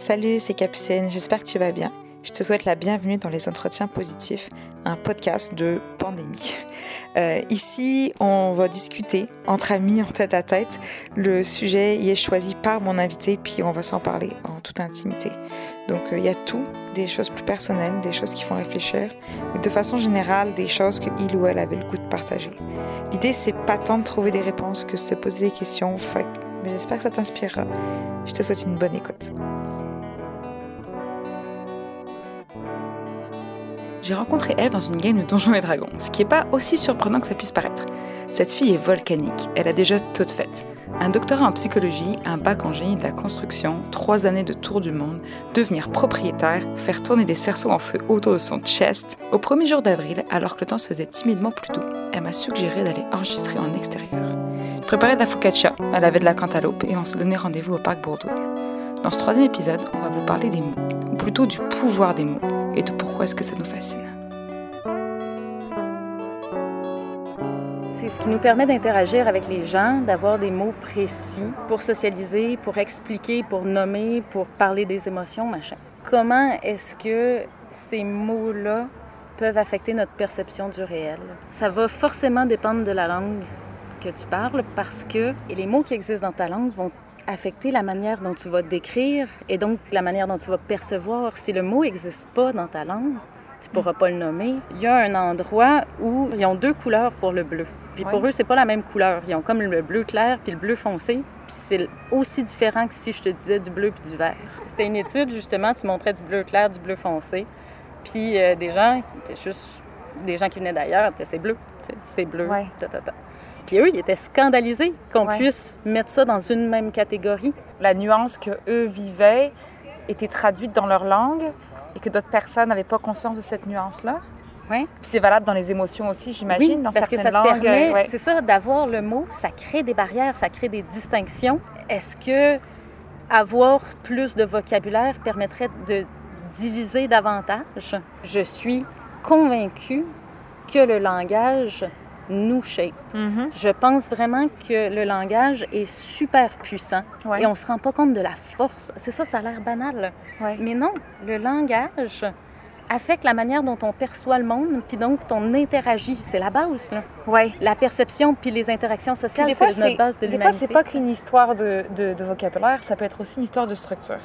Salut, c'est Capucine, j'espère que tu vas bien. Je te souhaite la bienvenue dans les entretiens positifs, un podcast de pandémie. Euh, ici, on va discuter entre amis, en tête à tête. Le sujet y est choisi par mon invité, puis on va s'en parler en toute intimité. Donc, euh, il y a tout, des choses plus personnelles, des choses qui font réfléchir, ou de façon générale, des choses que il ou elle avait le goût de partager. L'idée, c'est pas tant de trouver des réponses que de se poser des questions. Fait j'espère que ça t'inspirera. Je te souhaite une bonne écoute. J'ai rencontré Eve dans une game de Donjons et Dragons, ce qui n'est pas aussi surprenant que ça puisse paraître. Cette fille est volcanique, elle a déjà tout fait. Un doctorat en psychologie, un bac en génie de la construction, trois années de tour du monde, devenir propriétaire, faire tourner des cerceaux en feu autour de son chest. Au premier jour d'avril, alors que le temps se faisait timidement plus doux, elle m'a suggéré d'aller enregistrer en extérieur. Je préparais de la focaccia, elle avait de la cantaloupe et on s'est donné rendez-vous au parc Bourdouille. Dans ce troisième épisode, on va vous parler des mots, ou plutôt du pouvoir des mots et pourquoi est-ce que ça nous fascine. C'est ce qui nous permet d'interagir avec les gens, d'avoir des mots précis pour socialiser, pour expliquer, pour nommer, pour parler des émotions, machin. Comment est-ce que ces mots-là peuvent affecter notre perception du réel? Ça va forcément dépendre de la langue que tu parles parce que les mots qui existent dans ta langue vont affecter la manière dont tu vas décrire et donc la manière dont tu vas percevoir. Si le mot n'existe pas dans ta langue, tu ne pourras pas le nommer. Il y a un endroit où ils ont deux couleurs pour le bleu. Puis pour eux, c'est pas la même couleur. Ils ont comme le bleu clair puis le bleu foncé. Puis c'est aussi différent que si je te disais du bleu puis du vert. C'était une étude, justement, tu montrais du bleu clair, du bleu foncé. Puis euh, des gens, juste des gens qui venaient d'ailleurs, c'est bleu, c'est bleu, ouais. Puis eux, ils étaient scandalisés qu'on puisse mettre ça dans une même catégorie. La nuance que eux vivaient était traduite dans leur langue et que d'autres personnes n'avaient pas conscience de cette nuance-là. Oui. Puis c'est valable dans les émotions aussi, j'imagine, oui, dans parce certaines que ça langues. Permet, ouais. C'est ça, d'avoir le mot, ça crée des barrières, ça crée des distinctions. Est-ce que avoir plus de vocabulaire permettrait de diviser davantage? Je suis convaincue que le langage nous shape. Mm-hmm. Je pense vraiment que le langage est super puissant Ouais. et on se rend pas compte de la force. C'est ça, ça a l'air banal. Ouais. Mais non, le langage affecte la manière dont on perçoit le monde, puis donc on interagit. C'est la base, là. Ouais. La perception puis les interactions Puis sociales, c'est notre base de des fois, c'est l'humanité. pas qu'une histoire de, de- de vocabulaire, ça peut être aussi une histoire de structure.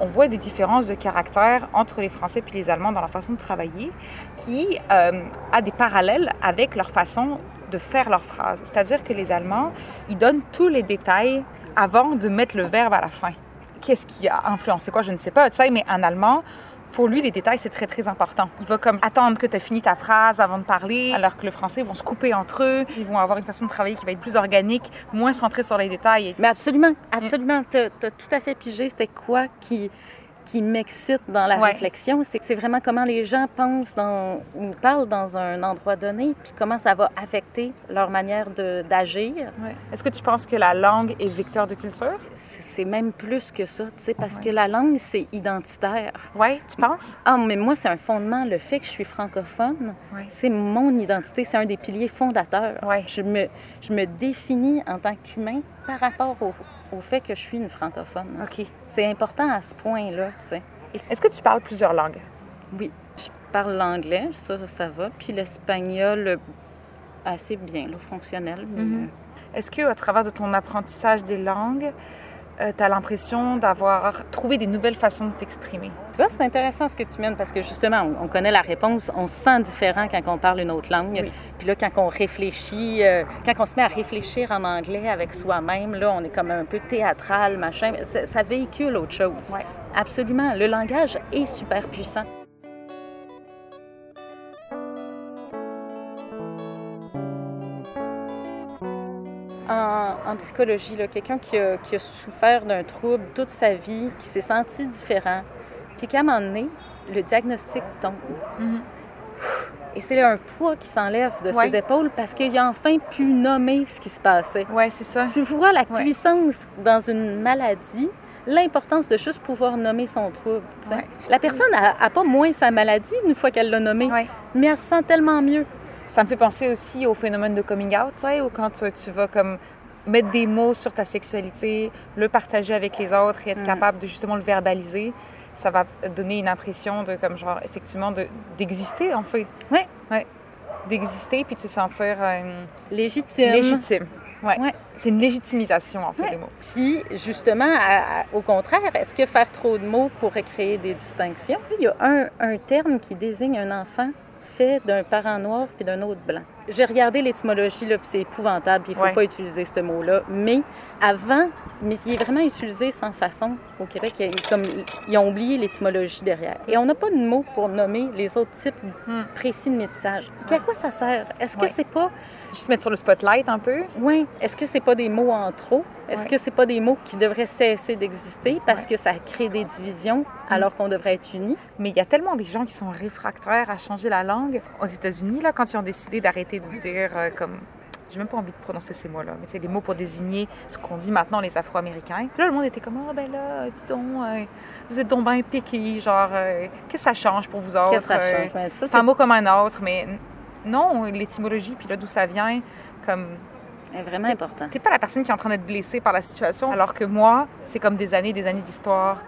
On voit des différences de caractère entre les Français et les Allemands dans leur façon de travailler, qui euh, a des parallèles avec leur façon de faire leurs phrases. C'est-à-dire que les Allemands, ils donnent tous les détails avant de mettre le verbe à la fin. Qu'est-ce qui a influencé quoi, je ne sais pas, tu sais, mais en allemand, pour lui, les détails, c'est très, très important. Il va comme attendre que tu aies fini ta phrase avant de parler, alors que le français vont se couper entre eux. Ils vont avoir une façon de travailler qui va être plus organique, moins centrée sur les détails. Mais absolument, absolument. Tu as, tout à fait pigé c'était quoi qui, qui m'excite dans la Ouais. réflexion. C'est vraiment comment les gens pensent dans, ou parlent dans un endroit donné, puis comment ça va affecter leur manière d'agir. Est-ce que tu penses que la langue est vecteur de culture? C'est même plus que ça, tu sais, parce que la langue, c'est identitaire. Oui, tu penses? Ah, mais moi, c'est un fondement. Le fait que je suis francophone, c'est mon identité, c'est un des piliers fondateurs. Je, me, je me définis en tant qu'humain par rapport au, au fait que je suis une francophone. OK? C'est important à ce point-là, tu sais. Est-ce que tu parles plusieurs langues? Oui, je parle l'anglais, ça, ça va, puis l'espagnol, euh, assez bien, là, fonctionnel. Mais, Mhm. Est-ce que à travers de ton apprentissage des langues, tu as l'impression d'avoir trouvé des nouvelles façons de t'exprimer? Tu vois, c'est intéressant ce que tu mènes parce que justement, on, on connaît la réponse, on se sent différent quand on parle une autre langue. Oui. Puis là, quand on réfléchit, euh, quand on se met à réfléchir en anglais avec soi-même, là, on est comme un peu théâtral, machin. ça véhicule autre chose. Ouais. Absolument. Le langage est super puissant. En, psychologie, quelqu'un qui a, qui a souffert d'un trouble toute sa vie, qui s'est senti différent, puis qu'à un moment donné, le diagnostic tombe. Mhm. Et c'est un poids qui s'enlève de Ouais. ses épaules parce qu'il a enfin pu nommer ce qui se passait. Oui, c'est ça. Tu vois la Ouais. puissance dans une maladie, l'importance de juste pouvoir nommer son trouble. Ouais. La personne n'a pas moins sa maladie une fois qu'elle l'a nommée, mais elle se sent tellement mieux. Ça me fait penser aussi au phénomène de coming out, tu sais, où quand tu, tu vas comme mettre des mots sur ta sexualité, le partager avec les autres et être Mm. capable de justement le verbaliser, ça va donner une impression de, comme genre, effectivement, de- d'exister, en fait. Ouais. Ouais. D'exister puis de se sentir euh, Légitime. légitime. Ouais. Ouais. C'est une légitimisation, en fait, Ouais. les mots. Puis, justement, à- à- au contraire, est-ce que faire trop de mots pourrait créer des distinctions? Il y a un, un terme qui désigne un enfant fait d'un parent noir puis d'un autre blanc. J'ai regardé l'étymologie, là, puis c'est épouvantable, puis il ne faut Ouais. pas utiliser ce mot-là. Mais avant, mais il est vraiment utilisé sans façon au Québec. Il comme, ils ont oublié l'étymologie derrière. Et on n'a pas de mot pour nommer les autres types Hmm. précis de métissage. Puis à quoi ça sert? Est-ce que Ouais. c'est pas C'est juste mettre sur le spotlight un peu? oui. Est-ce que c'est pas des mots en trop? Est-ce Ouais. que c'est pas des mots qui devraient cesser d'exister parce que ça crée des divisions alors qu'on devrait être unis? Mais il y a tellement des gens qui sont réfractaires à changer la langue. Aux États-Unis, là, quand ils ont décidé d'arrêter de dire euh, comme. J'ai même pas envie de prononcer ces mots-là, mais c'est les mots pour désigner ce qu'on dit maintenant les Afro-Américains. Puis là, le monde était comme Ah, ben là, dis donc, euh, vous êtes donc bien piqués, genre, euh, qu'est-ce que ça change pour vous autres? Qu'est-ce que ça Euh, change? C'est un mot comme un autre, mais non, l'étymologie, puis là, d'où ça vient, comme. c'est vraiment important. T'es pas la personne qui est en train d'être blessée par la situation, alors que moi, c'est comme des années, des années d'histoire.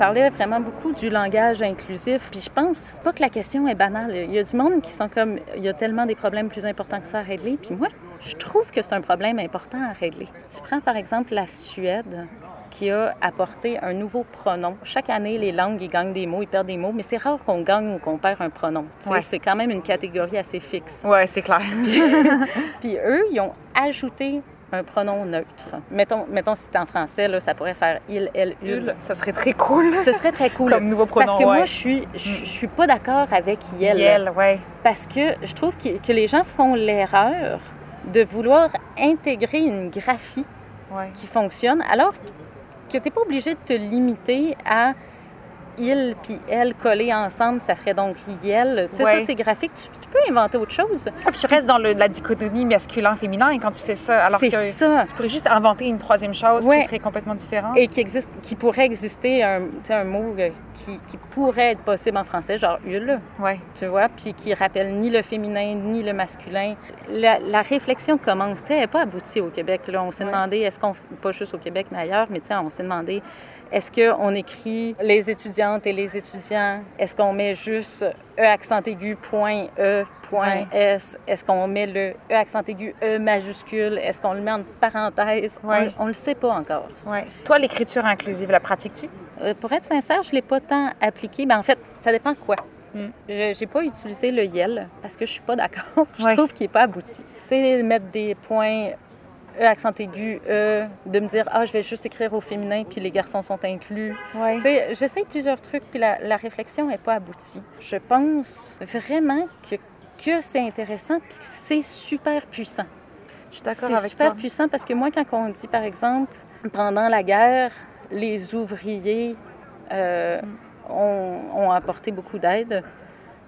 Parlait vraiment beaucoup du langage inclusif, puis je pense pas que la question est banale. Il y a du monde qui sont comme, il y a tellement des problèmes plus importants que ça à régler, puis moi, je trouve que c'est un problème important à régler. Tu prends par exemple la Suède qui a apporté un nouveau pronom. Chaque année, les langues, ils gagnent des mots, ils perdent des mots, mais c'est rare qu'on gagne ou qu'on perd un pronom. Ouais. C'est quand même une catégorie assez fixe. Ouais, c'est clair. Puis eux, ils ont ajouté un pronom neutre. Mettons, mettons si c'est en français, là, ça pourrait faire il, elle, ul. Ça serait très cool. Ce serait très cool. Comme nouveau pronom, Parce que ouais. moi, je suis, je, je suis pas d'accord avec Yel. Yel, ouais. Parce que je trouve que, que les gens font l'erreur de vouloir intégrer une graphie Ouais. qui fonctionne, alors que tu n'es pas obligé de te limiter à il puis elle collés ensemble, ça ferait donc yel. Tu sais, Ouais. ça, c'est graphique. Tu, tu peux inventer autre chose. Ah, puis tu restes dans le- la dichotomie masculin-féminin quand tu fais ça, alors que ça. tu pourrais juste inventer une troisième chose Ouais. qui serait complètement différente. Et qui existe, qui pourrait exister un, tu sais, un mot euh, qui, qui pourrait être possible en français, genre hul, Ouais. tu vois, puis qui rappelle ni le féminin ni le masculin. La, la réflexion commence, tu sais, elle n'est pas aboutie au Québec. Là. On s'est Ouais. demandé, est-ce qu'on, pas juste au Québec, mais ailleurs, mais tu sais, on s'est demandé, est-ce qu'on écrit les étudiantes et les étudiants? Est-ce qu'on met juste E accent aigu, point E, point S? Est-ce qu'on met le E accent aigu, E majuscule? Est-ce qu'on le met en parenthèse? Ouais. On ne le sait pas encore. Ouais. Toi, l'écriture inclusive, la pratiques-tu? Euh, pour être sincère, je ne l'ai pas tant appliqué. Mais en fait, ça dépend quoi. Mm. Je n'ai pas utilisé le YEL parce que je suis pas d'accord. je Ouais. trouve qu'il n'est pas abouti. Tu sais, mettre des points E accent aigu, E, de me dire, ah, je vais juste écrire au féminin, puis les garçons sont inclus. Ouais. Tu sais, j'essaie plusieurs trucs, puis la, la réflexion n'est pas aboutie. Je pense vraiment que, que c'est intéressant, puis que c'est super puissant. Je suis d'accord C'est avec super toi. puissant parce que moi, quand on dit, par exemple, pendant la guerre, les ouvriers euh, ont, ont apporté beaucoup d'aide,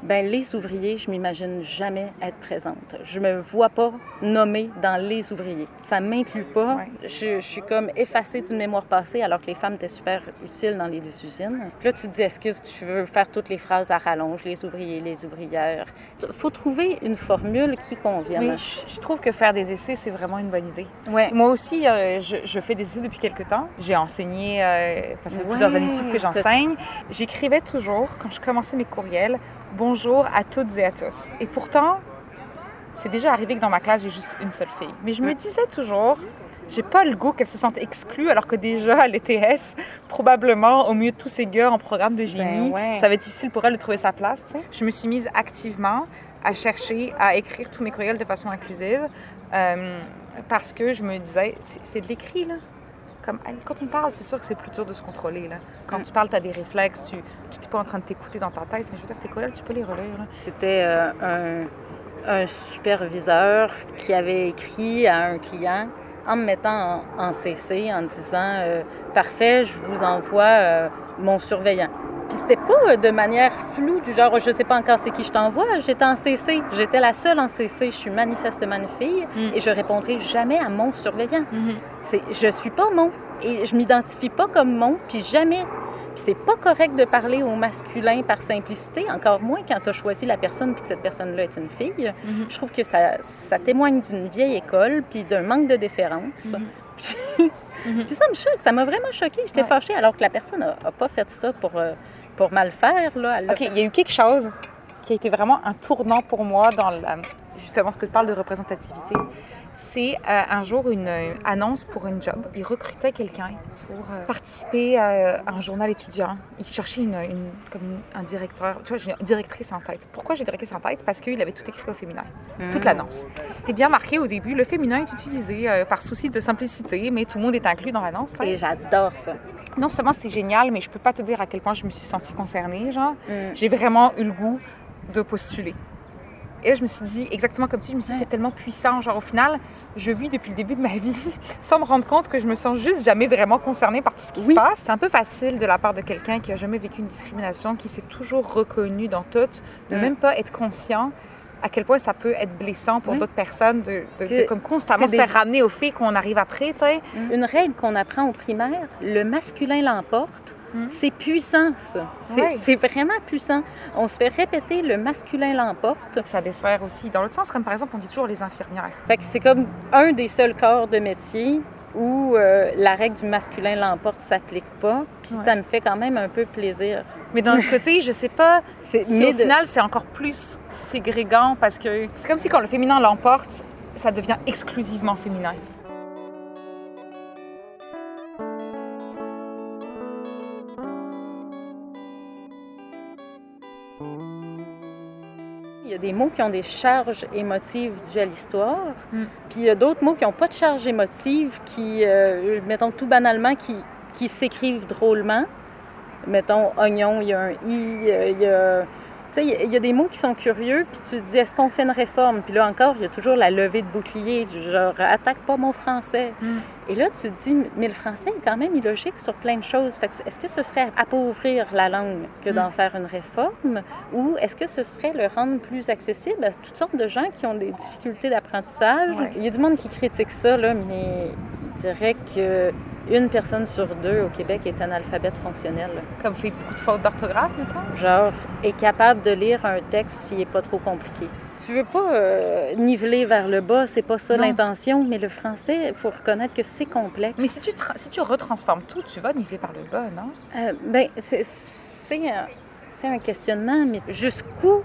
ben les ouvriers, je m'imagine jamais être présente. Je me vois pas nommée dans les ouvriers. Ça m'inclut pas. Ouais. Je, je suis comme effacée d'une mémoire passée alors que les femmes étaient super utiles dans les usines. Puis là, tu te dis, est-ce que tu veux faire toutes les phrases à rallonge, les ouvriers, les ouvrières? faut trouver une formule qui convienne. Mais je, je trouve que faire des essais, c'est vraiment une bonne idée. Ouais. Moi aussi, euh, je, je fais des essais depuis quelques temps. J'ai enseigné, euh, fait plusieurs Ouais. années de suite que j'enseigne. J'écrivais toujours, quand je commençais mes courriels, bonjour à toutes et à tous. Et pourtant, c'est déjà arrivé que dans ma classe, j'ai juste une seule fille. Mais je me disais toujours, j'ai pas le goût qu'elle se sente exclue, alors que déjà à l'ETS, probablement, au milieu de tous ces gars en programme de génie, Ben ouais. ça va être difficile pour elle de trouver sa place. Je me suis mise activement à chercher à écrire tous mes courriels de façon inclusive euh, parce que je me disais, c'est de l'écrit, là. Comme, quand on parle, c'est sûr que c'est plus dur de se contrôler. Là. Quand Mm. tu parles, tu as des réflexes, tu n'es pas en train de t'écouter dans ta tête. Mais je veux dire, tes courriels, tu peux les relire. C'était euh, un, un superviseur qui avait écrit à un client en me mettant en, en CC, en disant euh, Parfait, je vous envoie euh, mon surveillant. C'était pas euh, de manière floue, du genre je sais pas encore c'est qui je t'envoie. J'étais en CC. J'étais la seule en CC. Je suis manifestement une fille Mm. et je répondrai jamais à mon surveillant. C'est, je suis pas mon et je m'identifie pas comme mon, puis jamais Puis c'est pas correct de parler au masculin par simplicité, encore moins quand tu as choisi la personne puis que cette personne-là est une fille. Mhm. Je trouve que ça, ça témoigne d'une vieille école puis d'un manque de déférence. Mhm. Puis, puis ça me choque, ça m'a vraiment choquée. J'étais Ouais. fâchée alors que la personne n'a pas fait ça pour, euh, pour mal faire. Là. OK, il y a eu quelque chose qui a été vraiment un tournant pour moi dans la- justement ce que tu parles de représentativité. C'est euh, un jour une euh, annonce pour une job. Ils recrutaient quelqu'un pour euh, participer à, à un journal étudiant. Ils cherchaient une, une- comme un directeur. Tu vois, j'ai une directrice en tête. Pourquoi j'ai directrice en tête? Parce qu'il avait tout écrit au féminin. Toute Mm. l'annonce. C'était bien marqué au début. Le féminin est utilisé euh, par souci de simplicité, mais tout le monde est inclus dans l'annonce. hein. Et j'adore ça. Non seulement c'était génial, mais je peux pas te dire à quel point je me suis sentie concernée. Genre, Mm. j'ai vraiment eu le goût de postuler. Et là, je me suis dit, exactement comme tu, je me suis dit, c'est tellement puissant. Genre, au final, je vis depuis le début de ma vie sans me rendre compte que je me sens juste jamais vraiment concernée par tout ce qui Oui. se passe. C'est un peu facile de la part de quelqu'un qui a jamais vécu une discrimination, qui s'est toujours reconnu dans tout, de Mm. même pas être conscient à quel point ça peut être blessant pour Oui. d'autres personnes de, de- Que de comme constamment se des- faire ramener au fait qu'on arrive après, tu sais. Une règle qu'on apprend au primaire, le masculin l'emporte. Mm. C'est puissant, ça. C'est vraiment puissant. On se fait répéter le masculin l'emporte. Ça dessert aussi dans l'autre sens, comme par exemple, on dit toujours les infirmières. Fait que c'est comme un des seuls corps de métier où euh, la règle du masculin l'emporte s'applique pas. Puis Ouais. ça me fait quand même un peu plaisir. Mais d'un autre côté, je sais pas si mais au de- final c'est encore plus ségrégant parce que c'est comme si quand le féminin l'emporte, ça devient exclusivement féminin. Il y a des mots qui ont des charges émotives dues à l'histoire, Mm. puis il y a d'autres mots qui n'ont pas de charge émotive, qui, euh, mettons tout banalement, qui, qui s'écrivent drôlement. Mettons oignon, il y a un i, il y a... Tu sais, il y a- des mots qui sont curieux, puis tu te dis, est-ce qu'on fait une réforme? Puis là encore, il y a toujours la levée de bouclier, du genre, attaque pas mon français. Mm. Et là, tu te dis, mais le français est quand même illogique sur plein de choses. Fait que est-ce que ce serait appauvrir la langue que d'en Mm. faire une réforme? Ou est-ce que ce serait le rendre plus accessible à toutes sortes de gens qui ont des difficultés d'apprentissage? Ouais. Il y a du monde qui critique ça, là, mais il dirait que une personne sur deux au Québec est analphabète fonctionnel. Comme fait beaucoup de fautes d'orthographe, mettons? Genre, est capable de lire un texte s'il n'est pas trop compliqué. Tu veux pas euh, niveler vers le bas, c'est pas ça l'intention, mais le français, il faut reconnaître que c'est complexe. Mais si tu, si tu retransformes tout, tu vas niveler par le bas, non? Euh, ben, c'est un, questionnement, mais jusqu'où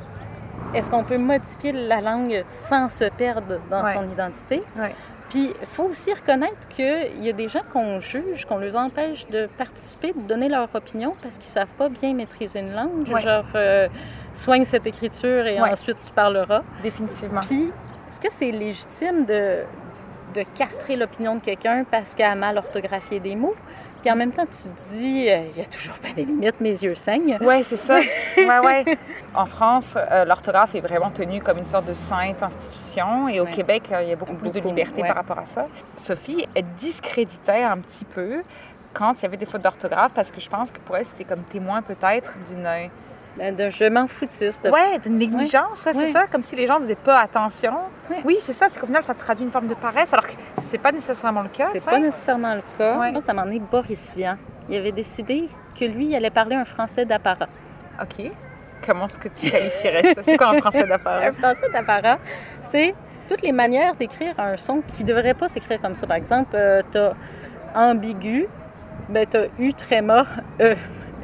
est-ce qu'on peut modifier la langue sans se perdre dans Ouais. son identité? Ouais. Puis, il faut aussi reconnaître qu'il y a des gens qu'on juge, qu'on les empêche de participer, de donner leur opinion parce qu'ils savent pas bien maîtriser une langue. Ouais. Genre, euh, soigne cette écriture et Ouais. ensuite tu parleras. Définitivement. Puis, est-ce que c'est légitime de, de castrer l'opinion de quelqu'un parce qu'elle a mal orthographié des mots? Puis en même temps, tu te dis, euh, il y a toujours bien des limites, mes yeux saignent. Ouais, c'est ça. ouais, ouais. En France, euh, l'orthographe est vraiment tenue comme une sorte de sainte institution. Et au Ouais. Québec, euh, il y a beaucoup, plus de liberté ouais. par rapport à ça. Sophie, elle discréditait un petit peu quand il y avait des fautes d'orthographe parce que je pense que pour elle, c'était comme témoin peut-être d'une Ben, de je m'en foutiste. de- ouais, d'une négligence, ouais, c'est ça, comme si les gens faisaient pas attention. Oui, c'est ça, c'est qu'au final, ça traduit une forme de paresse, alors que c'est pas nécessairement le cas. C'est tu pas nécessairement le cas. Moi, ça m'en est Boris Vian. Il avait décidé que lui, il allait parler un français d'apparat. OK. Comment est-ce que tu qualifierais ça? C'est quoi un français Un d'appareil? français d'apparat, c'est toutes les manières d'écrire un son qui ne devrait pas s'écrire comme ça. Par exemple, euh, t'as ambigu, ben t'as U tréma, E.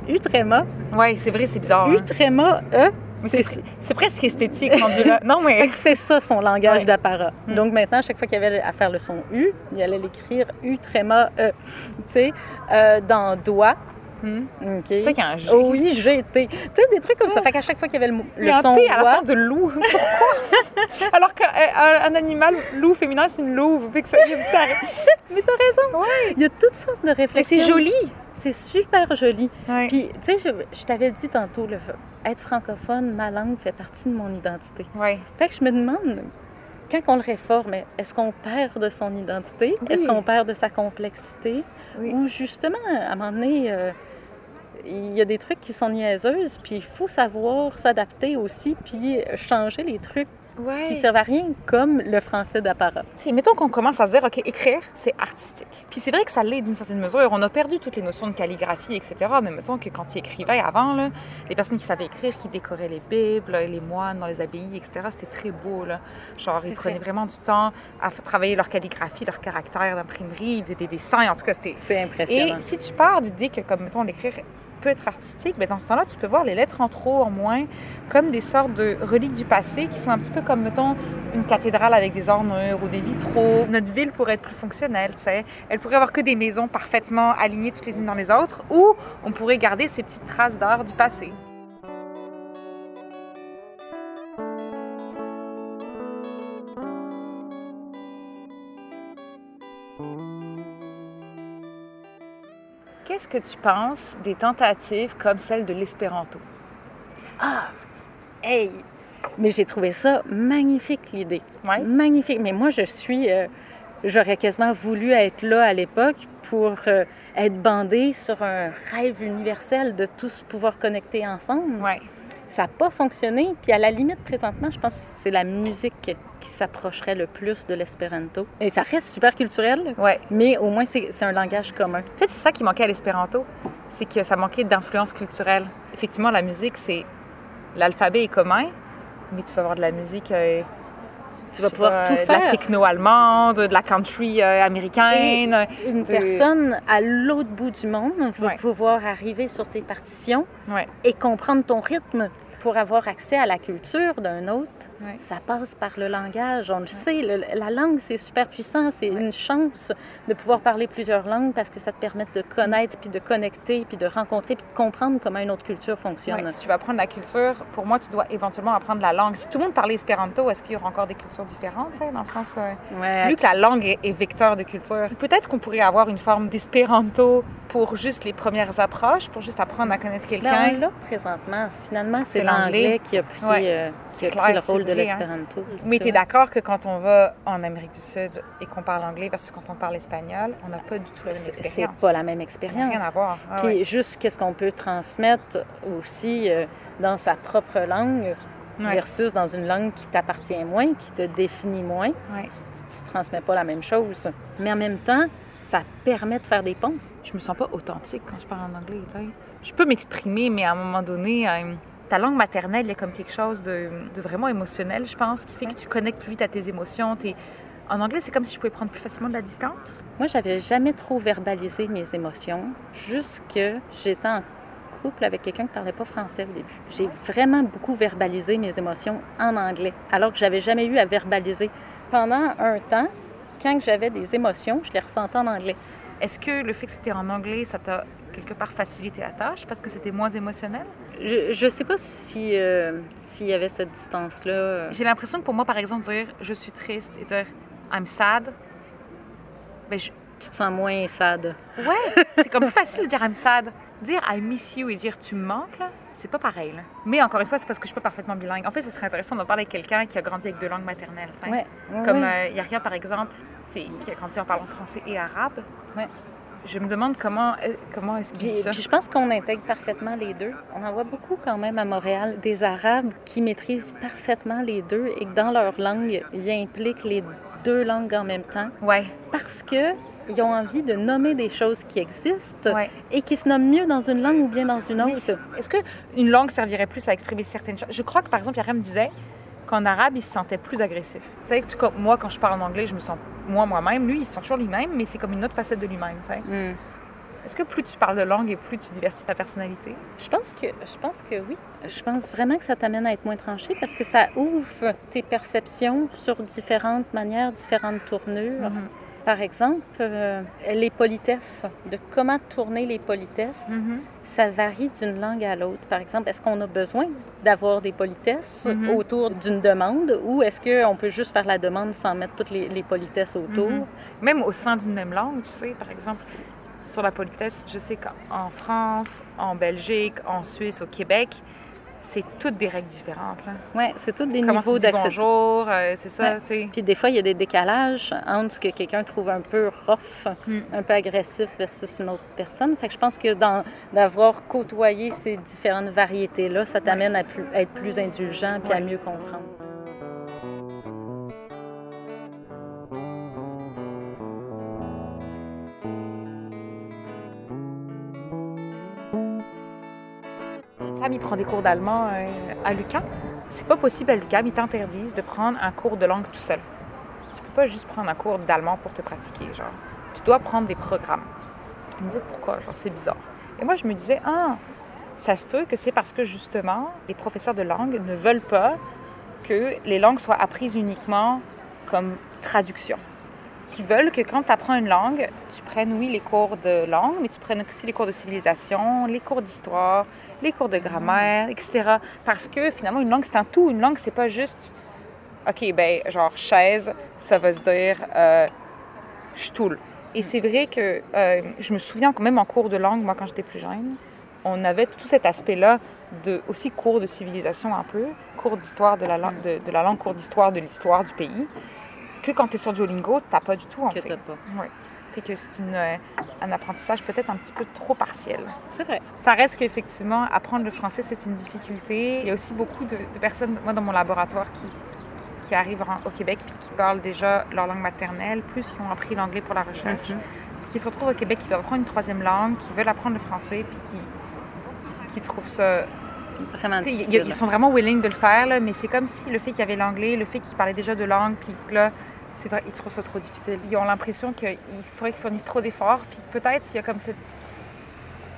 U tréma, Oui, c'est vrai, c'est bizarre. Hein. tréma, E. Mais c'est- presque esthétique rendu là. Non, mais. C'était ça son langage Ouais. d'apparat. Mm. Donc maintenant, à chaque fois qu'il y avait à faire le son U, il allait l'écrire U tréma, E. Tu sais, euh, dans doigt, Hmm. C'est ça qu'il y a un G. Oh oui, été. Tu sais, des trucs comme ça. Fait qu'à chaque fois qu'il y avait le, le un son P à la fin de loup. Pourquoi? Alors qu'un animal loup féminin, c'est une louve. Fait que ça, j'ai vu ça. Mais t'as raison. Il y a toutes sortes de Mais réflexions. c'est joli. C'est super joli. Ouais. Puis, tu sais, je, je t'avais dit tantôt, le, être francophone, ma langue fait partie de mon identité. Ouais. Fait que je me demande, quand on le réforme, est-ce qu'on perd de son identité? Oui. Est-ce qu'on perd de sa complexité? Oui. Ou justement, à un moment donné, euh, il y a des trucs qui sont niaiseuses, puis il faut savoir s'adapter aussi, puis changer les trucs ouais. qui servent à rien, comme le français d'apparat. Mettons qu'on commence à se dire, OK, écrire, c'est artistique. Puis c'est vrai que ça l'est d'une certaine mesure. On a perdu toutes les notions de calligraphie, etc. Mais mettons que quand ils écrivaient avant, là, les personnes qui savaient écrire, qui décoraient les bibles, les moines dans les abbayes, etc., c'était très beau. Là. Genre, ils prenaient vraiment du temps à travailler leur calligraphie, leur caractère d'imprimerie, ils faisaient des dessins. En tout cas, c'était... C'est impressionnant. Et si tu pars du dit que, comme, mettons, l'écrire peut être artistique, mais dans ce temps-là, tu peux voir les lettres en trop, en moins, comme des sortes de reliques du passé qui sont un petit peu comme, mettons, une cathédrale avec des ornures ou des vitraux. Notre ville pourrait être plus fonctionnelle, tu sais. Elle pourrait avoir que des maisons parfaitement alignées toutes les unes dans les autres, ou on pourrait garder ces petites traces d'art du passé. Que tu penses des tentatives comme celle de l'espéranto? Ah, hey! Mais j'ai trouvé ça magnifique, l'idée. Ouais. Magnifique. Mais moi, je suis... euh, J'aurais quasiment voulu être là à l'époque pour euh, être bandée sur un rêve universel de tous pouvoir connecter ensemble. Ouais. Ça n'a pas fonctionné. Puis à la limite, présentement, je pense que c'est la musique qui s'approcherait le plus de l'espéranto. Et ça reste super culturel, Ouais. mais au moins c'est un langage commun. Peut-être c'est ça qui manquait à l'espéranto, c'est que ça manquait d'influence culturelle. Effectivement, la musique, c'est l'alphabet est commun, mais tu vas avoir de la musique. euh, Tu vas pouvoir tout De la faire. techno-allemande, de la country euh, américaine. Une de- personne à l'autre bout du monde va Ouais. pouvoir arriver sur tes partitions Ouais. et comprendre ton rythme pour avoir accès à la culture d'un autre. Ça passe par le langage. On le sait, le- la langue, c'est super puissant. C'est une chance de pouvoir parler plusieurs langues parce que ça te permet de connaître, puis de connecter, puis de rencontrer, puis de comprendre comment une autre culture fonctionne. Si tu veux apprendre la culture, pour moi, tu dois éventuellement apprendre la langue. Si tout le monde parlait espéranto, est-ce qu'il y aura encore des cultures différentes, tu sais, dans le sens... euh, Ouais, Vu que la langue est, est vecteur de culture, peut-être qu'on pourrait avoir une forme d'espéranto pour juste les premières approches, pour juste apprendre à connaître Mais quelqu'un. on l'a présentement. Finalement, c'est l'anglais. qui a pris, Ouais. euh, qui a clair, pris le rôle de hein. Mais tu es d'accord que quand on va en Amérique du Sud et qu'on parle anglais versus quand on parle espagnol, on n'a pas du tout la même C'est- C'est expérience. pas la même expérience. Rien à voir. Ah Puis ouais. juste qu'est-ce qu'on peut transmettre aussi euh, dans sa propre langue Ouais. versus dans une langue qui t'appartient moins, qui te définit moins. Ouais. Tu ne transmets pas la même chose. Mais en même temps, ça permet de faire des ponts. Je me sens pas authentique quand je parle en anglais. tu sais. Je peux m'exprimer, mais à un moment donné, euh, ta langue maternelle, a comme quelque chose de, de vraiment émotionnel, je pense, qui fait que tu connectes plus vite à tes émotions. T'es- En anglais, c'est comme si je pouvais prendre plus facilement de la distance. Moi, j'avais jamais trop verbalisé mes émotions jusque j'étais en couple avec quelqu'un qui parlait pas français au début. J'ai vraiment beaucoup verbalisé mes émotions en anglais, alors que j'avais jamais eu à verbaliser. Pendant un temps, quand j'avais des émotions, je les ressentais en anglais. Est-ce que le fait que c'était en anglais, ça t'a quelque part facilité la tâche parce que c'était moins émotionnel? Je, je sais pas si euh, s'il y avait cette distance-là. J'ai l'impression que pour moi, par exemple, dire je suis triste et dire I'm sad, ben, je- Tu te sens moins sad. ouais, c'est comme plus facile de dire I'm sad. Dire I miss you et dire tu me manques, c'est pas pareil. là. Mais encore une fois, c'est parce que je suis pas parfaitement bilingue. En fait, ce serait intéressant d'en parler avec quelqu'un qui a grandi avec deux langues maternelles. Ouais, ouais, Comme euh, Yaria, par exemple, qui a grandi en parlant français et arabe. Ouais. Je me demande comment, euh, comment est-ce qu'il Puis, dit ça. puis je pense qu'on intègre parfaitement les deux. On en voit beaucoup quand même à Montréal, des Arabes qui maîtrisent parfaitement les deux et que dans leur langue, ils impliquent les deux langues en même temps Ouais, parce que ils ont envie de nommer des choses qui existent ouais. et qui se nomment mieux dans une langue ou bien dans une Oui. autre. Est-ce qu'une langue servirait plus à exprimer certaines choses? Je crois que, par exemple, Yaria me disait qu'en arabe, il se sentait plus agressif. Tu sais, comme moi, quand je parle en anglais, je me sens moi moi-même. Lui, il se sent toujours lui-même, mais c'est comme une autre facette de lui-même. tu sais. Hmm. Est-ce que plus tu parles de langue et plus tu diversifies ta personnalité? Je pense que je pense que oui. Je pense vraiment que ça t'amène à être moins tranché parce que ça ouvre tes perceptions sur différentes manières, différentes tournures. Mhm. Par exemple, euh, les politesses, de comment tourner les politesses, Mhm. ça varie d'une langue à l'autre. Par exemple, est-ce qu'on a besoin d'avoir des politesses Mhm. autour d'une demande ou est-ce qu'on peut juste faire la demande sans mettre toutes les, les politesses autour? Mhm. Même au sein d'une même langue, tu sais, par exemple, sur la politesse, je sais qu'en France, en Belgique, en Suisse, au Québec, c'est toutes des règles différentes. Là. Oui, c'est tous des Comment niveaux d'accès. bonjour, euh, c'est ça, Ouais. tu sais. Puis des fois, il y a des décalages entre ce que quelqu'un trouve un peu rough, Mm. un peu agressif versus une autre personne. Fait que je pense que d'avoir côtoyé ces différentes variétés-là, ça t'amène à, à être plus indulgent puis à mieux comprendre. Prend des cours d'allemand euh, à l'UQAM. C'est pas possible à l'UQAM, ils t'interdisent de prendre un cours de langue tout seul. Tu peux pas juste prendre un cours d'allemand pour te pratiquer, genre. Tu dois prendre des programmes. Il me disait pourquoi, genre, c'est bizarre. Et moi, je me disais, ah, ça se peut que c'est parce que justement, les professeurs de langue ne veulent pas que les langues soient apprises uniquement comme traduction. Qui veulent que quand tu apprends une langue, tu prennes, oui, les cours de langue, mais tu prennes aussi les cours de civilisation, les cours d'histoire, les cours de grammaire, etc. Parce que finalement, une langue, c'est un tout. Une langue, c'est pas juste, OK, ben, genre, chaise, ça veut se dire euh, stool. Et c'est vrai que euh, je me souviens quand même en cours de langue, moi, quand j'étais plus jeune, on avait tout cet aspect-là de aussi cours de civilisation un peu, cours d'histoire de la langue, de, de la langue, cours d'histoire de l'histoire du pays, que quand tu es sur Duolingo, tu pas du tout en Que fait. t'as pas. Oui. Fait que c'est une, euh, un apprentissage peut-être un petit peu trop partiel. C'est vrai. Ça reste qu'effectivement, apprendre le français, c'est une difficulté. Il y a aussi beaucoup de, de personnes, moi dans mon laboratoire, qui, qui, qui arrivent en- au Québec puis qui parlent déjà leur langue maternelle, plus qui ont appris l'anglais pour la recherche, Mhm. qui se retrouvent au Québec, qui doivent apprendre une troisième langue, qui veulent apprendre le français, puis qui, qui trouvent ça Vraiment. Ils, ils sont vraiment willing de le faire, là, mais c'est comme si le fait qu'il y avait l'anglais, le fait qu'ils parlaient déjà de langue, puis que là, c'est vrai, ils trouvent ça trop difficile. Ils ont l'impression qu'il faudrait qu'ils fournissent trop d'efforts, puis peut-être s'il y a comme cette...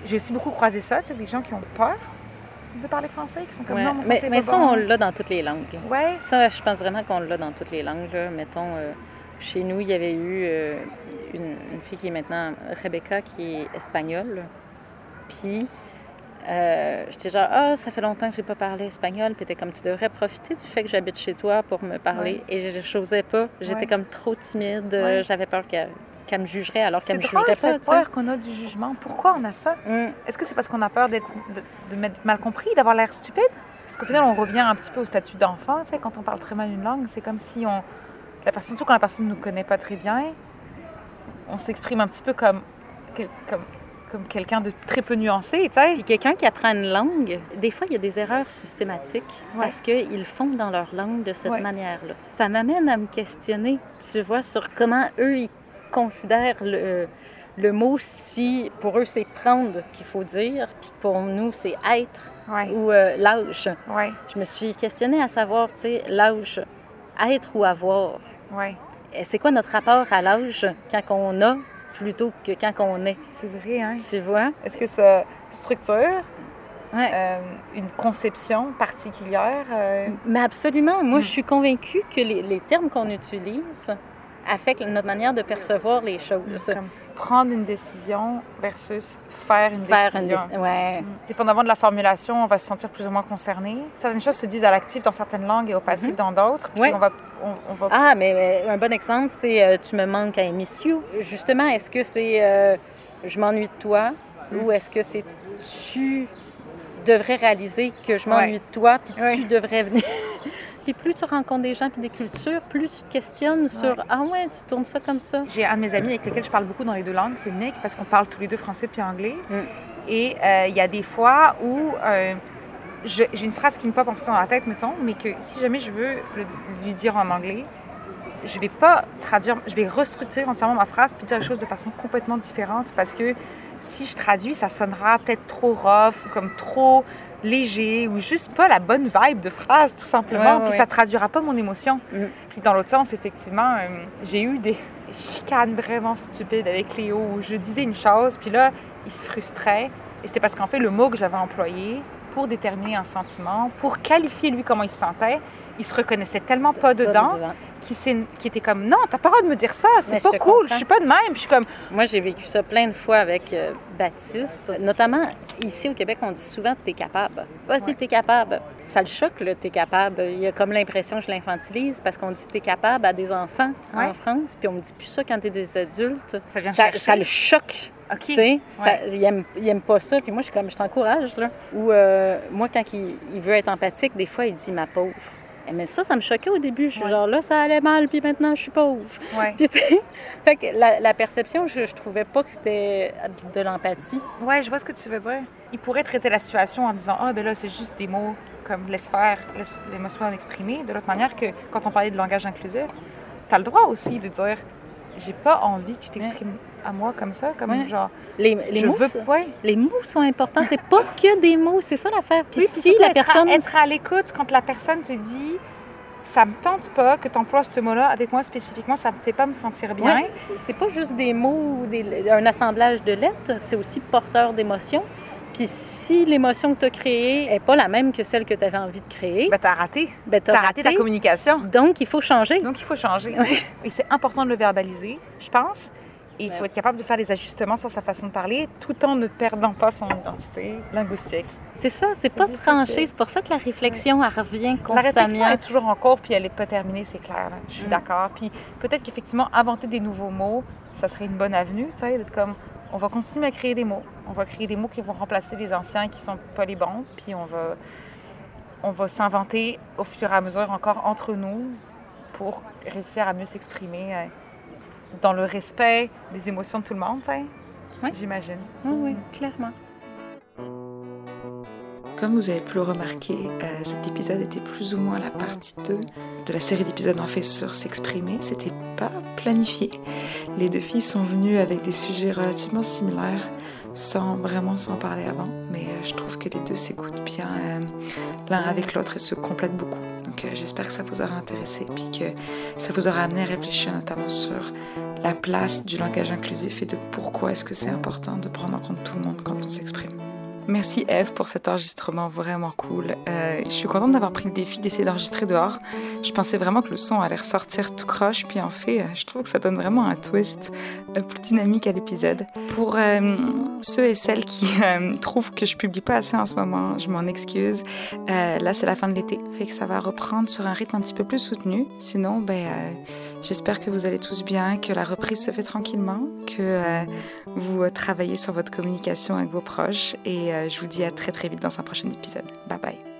J'ai aussi beaucoup croisé ça, tu sais, des gens qui ont peur de parler français, qui sont comme Ouais. non, mon mais ça, bon. on l'a dans toutes les langues. Ouais, Ça, je pense vraiment qu'on l'a dans toutes les langues. Là. Mettons, euh, chez nous, il y avait eu euh, une, une fille qui est maintenant Rebecca, qui est espagnole. Puis, euh, j'étais genre, ah, ça fait longtemps que j'ai pas parlé espagnol. Puis, t'es comme, tu devrais profiter du fait que j'habite chez toi pour me parler. Et je n'osais pas. J'étais Ouais. comme trop timide. Ouais. J'avais peur qu'elle qu'elle me jugerait alors c'est qu'elle me jugerait pas. cette sais. peur qu'on a du jugement. Pourquoi on a ça? Hum. Est-ce que c'est parce qu'on a peur d'être de, de m'être mal compris, d'avoir l'air stupide? Parce qu'au final, on revient un petit peu au statut d'enfant. Tu sais, quand on parle très mal une langue, c'est comme si on. La personne, surtout quand la personne ne nous connaît pas très bien, on s'exprime un petit peu comme, comme, comme quelqu'un de très peu nuancé, tu sais. Puis quelqu'un qui apprend une langue, des fois, il y a des erreurs systématiques Ouais. parce qu'ils font dans leur langue de cette Ouais. manière-là. Ça m'amène à me questionner, tu vois, sur comment eux, ils considèrent le, le mot si pour eux, c'est prendre qu'il faut dire, puis pour nous, c'est être Ouais, ou euh, lâche. ouais, Je me suis questionnée à savoir, tu sais, lâche, être ou avoir. C'est quoi notre rapport à l'âge quand on a plutôt que quand on est, C'est vrai, hein. tu vois? Est-ce que ça structure Ouais. euh, une conception particulière? euh, Mais absolument. Moi, Mm. je suis convaincue que les, les termes qu'on utilise affectent notre manière de percevoir les choses. comme prendre une décision versus faire une Faire une décision. déci- Ouais. Dépendamment de la formulation, on va se sentir plus ou moins concerné. Certaines choses se disent à l'actif dans certaines langues et au passif dans d'autres. Mhm. Ouais. on va, on, on va Ah, mais, mais un bon exemple, c'est euh, tu me manques à miss you. Justement, est-ce que c'est euh, je m'ennuie de toi Mm. ou est-ce que c'est tu devrais réaliser que je m'ennuie Ouais. de toi puis Ouais. tu devrais venir? puis plus tu rencontres des gens puis des cultures, plus tu te questionnes sur ah ouais, tu tournes ça comme ça. J'ai un de mes amis avec lesquels je parle beaucoup dans les deux langues, c'est Nick, parce qu'on parle tous les deux français puis anglais. Mm. Et euh, il y a des fois où euh, j'ai une phrase qui me pop en plus dans la tête, mettons, mais que si jamais je veux le- lui dire en anglais, je vais pas traduire, je vais restructurer entièrement ma phrase puis dire les choses de façon complètement différente parce que si je traduis, ça sonnera peut-être trop rough, ou comme trop léger ou juste pas la bonne vibe de phrase tout simplement, puis ça traduira pas mon émotion. Mm. Puis dans l'autre sens, effectivement, euh, j'ai eu des chicanes vraiment stupides avec Léo où je disais une chose, puis là, il se frustrait. Et c'était parce qu'en fait, le mot que j'avais employé pour déterminer un sentiment, pour qualifier lui comment il se sentait, il se reconnaissait tellement pas dedans qu'il s'est- qu'il était comme non, t'as pas le droit de me dire ça, c'est pas cool, comprends. je suis pas de même. Je suis comme Moi, j'ai vécu ça plein de fois avec euh, Baptiste. Notamment, ici au Québec, on dit souvent « t'es capable ». Vas-y, Ouais. t'es capable. Ça le choque, le « t'es capable ». Il y a comme l'impression que je l'infantilise parce qu'on dit « t'es capable » à des enfants Ouais. en France, puis on me dit plus ça quand t'es des adultes. ça vient Ça, chercher. ça le choque. Ok. Tu sais, Ouais. il, aime, il aime pas ça. Puis moi, je suis comme, je t'encourage, là. Ou euh, moi, quand il, il veut être empathique, des fois, il dit ma pauvre. Eh, Mais ça, ça me choquait au début. Je suis Ouais. genre, là, ça allait mal, puis maintenant, je suis pauvre. Ouais. Puis, tu fait que la, la perception, je, je trouvais pas que c'était de l'empathie. ouais, je vois ce que tu veux dire. Il pourrait traiter la situation en disant ah ben là c'est juste des mots comme laisse faire, laisse l'émotion exprimer. De l'autre manière que quand on parlait de langage inclusif, t'as le droit aussi de dire j'ai pas envie que tu t'exprimes à moi comme ça, comme Ouais. genre. Les, les je mots, veux, ouais. les mots sont importants. C'est pas que des mots, c'est ça l'affaire. Puis Oui, puis si surtout la être personne. À, être à l'écoute quand la personne te dit ça me tente pas que tu emploies ce mot-là avec moi spécifiquement, ça me fait pas me sentir bien. Ouais, c'est- pas juste des mots ou des- un assemblage de lettres, c'est aussi porteur d'émotions. Puis si l'émotion que tu as créée n'est pas la même que celle que tu avais envie de créer, Ben, t'as raté. ben, T'as raté ta communication. Donc, il faut changer. Donc, il faut changer. Et c'est important de le verbaliser, je pense. Il faut être capable de faire des ajustements sur sa façon de parler tout en ne perdant pas son identité linguistique. C'est ça, c'est pas difficile. tranché. C'est pour ça que la réflexion, elle revient La réflexion constamment. est toujours en cours, puis elle n'est pas terminée, c'est clair. Je suis Mm. d'accord. Puis peut-être qu'effectivement, inventer des nouveaux mots, ça serait une bonne avenue, tu sais, d'être comme, on va continuer à créer des mots. On va créer des mots qui vont remplacer les anciens qui sont pas les bons, puis on va, on va s'inventer au fur et à mesure encore entre nous pour réussir à mieux s'exprimer dans le respect des émotions de tout le monde, tu sais. Ouais. J'imagine. Oui, oui, clairement. Comme vous avez pu le remarquer, euh, cet épisode était plus ou moins la partie 2 de la série d'épisodes en fait sur s'exprimer. C'était pas planifié. Les deux filles sont venues avec des sujets relativement similaires sans vraiment s'en parler avant, mais euh, je trouve que les deux s'écoutent bien euh, l'un avec l'autre et se complètent beaucoup. Euh, j'espère que ça vous aura intéressé puis que ça vous aura amené à réfléchir notamment sur la place du langage inclusif et de pourquoi est-ce que c'est important de prendre en compte tout le monde quand on s'exprime. Merci Eve pour cet enregistrement vraiment cool. Euh, je suis contente d'avoir pris le défi d'essayer d'enregistrer dehors. Je pensais vraiment que le son allait ressortir tout croche, puis en fait, euh, je trouve que ça donne vraiment un twist euh, plus dynamique à l'épisode. Pour ceux et celles qui trouvent que je publie pas assez en ce moment, je m'en excuse. Là, c'est la fin de l'été, fait que ça va reprendre sur un rythme un petit peu plus soutenu. Sinon, ben, j'espère que vous allez tous bien, que la reprise se fait tranquillement, que euh, vous euh, travaillez sur votre communication avec vos proches et euh, je vous dis à très très vite dans un prochain épisode. Bye bye.